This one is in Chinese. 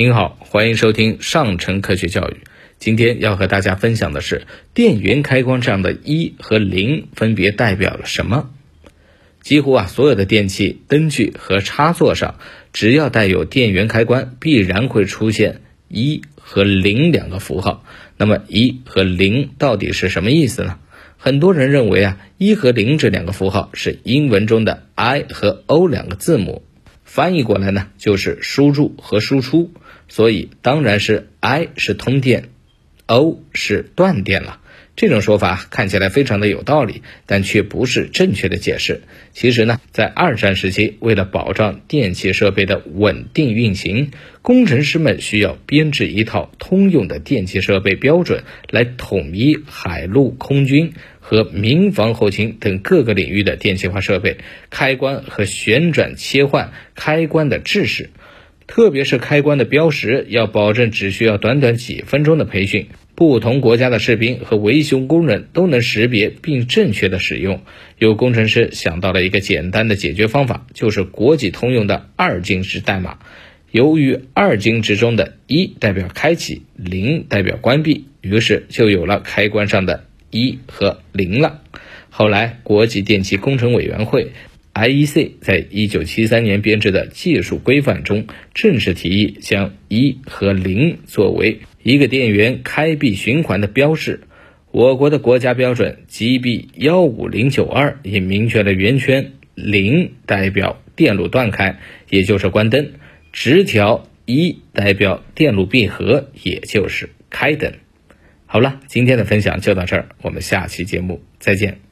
您好，欢迎收听上城科学教育。今天要和大家分享的是电源开关上的一和零分别代表了什么。几乎啊，所有的电器、灯具和插座上，只要带有电源开关，必然会出现一和零两个符号。那么一和零到底是什么意思呢？很多人认为啊，一和零这两个符号是英文中的 I 和 O 两个字母，翻译过来呢就是输入和输出，所以当然是 I 是通电，O 是断电了。这种说法看起来非常的有道理，但却不是正确的解释。其实呢，在二战时期，为了保障电气设备的稳定运行，工程师们需要编制一套通用的电气设备标准，来统一海陆空军和民防后勤等各个领域的电气化设备开关和旋转切换开关的制式。特别是开关的标识，要保证只需要短短几分钟的培训。不同国家的士兵和维修工人都能识别并正确的使用。有工程师想到了一个简单的解决方法，就是国际通用的二进制代码。由于二进制中的一代表开启，零代表关闭，于是就有了开关上的一和零了。后来，国际电气工程委员会 （IEC） 在一九七三年编制的技术规范中，正式提议将一和零作为。一个电源开闭循环的标志，我国的国家标准 GB 幺五零九二也明确了圆圈零代表电路断开，也就是关灯；直条一代表电路闭合，也就是开灯。好了，今天的分享就到这儿，我们下期节目再见。